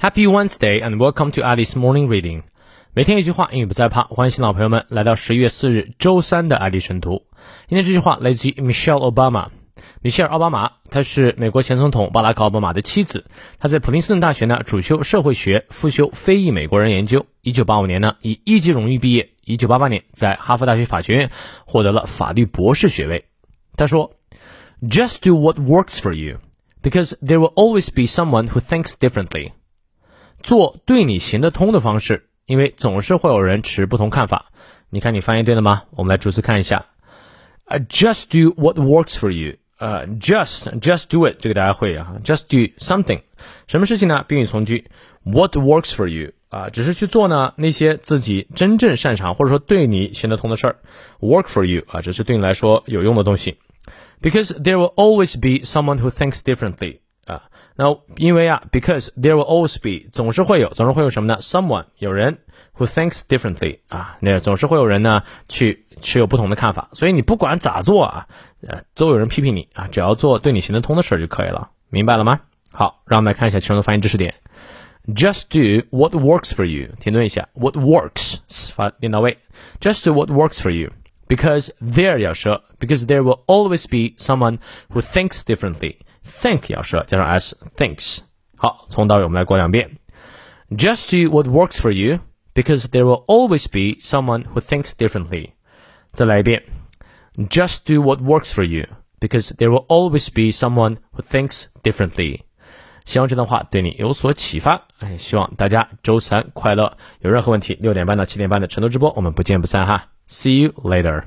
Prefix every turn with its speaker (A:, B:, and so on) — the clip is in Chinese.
A: Happy Wednesday and welcome to Alice Morning Reading。每天一句话，英语不再怕。欢迎新老朋友们来到十一月四日周三的爱丽晨读。今天这句话来自于 Michelle Obama。米歇尔·奥巴马，她是美国前总统巴拉克·奥巴马的妻子。她在普林斯顿大学呢主修社会学，副修非裔美国人研究。一九八五年呢以一级荣誉毕业。一九八八年在哈佛大学法学院获得了法律博士学位。她说：“Just do what works for you, because there will always be someone who thinks differently。”做对你行得通的方式，因为总是会有人持不同看法。你看你翻译对了吗？我们来逐字看一下。Uh, just do what works for you. 呃，just just do it，这个大家会啊，just do something，什么事情呢？宾语从句，what works for you 啊，只是去做呢那些自己真正擅长或者说对你行得通的事儿，work for you 啊，只是对你来说有用的东西。Because there will always be someone who thinks differently 啊，那因为啊，because there will always be 总是会有，总是会有什么呢？someone 有人 who thinks differently 啊，那总是会有人呢去持有不同的看法，所以你不管咋做啊。呃，都有人批评你啊，只要做对你行得通的事儿就可以了，明白了吗？好，让我们来看一下其中的发音知识点。Just do what works for you，停顿一下，what works 发念到位。Just do what works for you，because there 要舌，because there will always be someone who thinks differently。 Think 要舌，加上 s thinks。好，从到尾我们来过两遍。Just do what works for you，because there will always be someone who thinks differently。再来一遍。Just do what works for you, because there will always be someone who thinks differently. 希望这段话对你有所启发。哎，希望大家周三快乐。有任何问题，六点半到七点半的晨读直播，我们不见不散哈。See you later.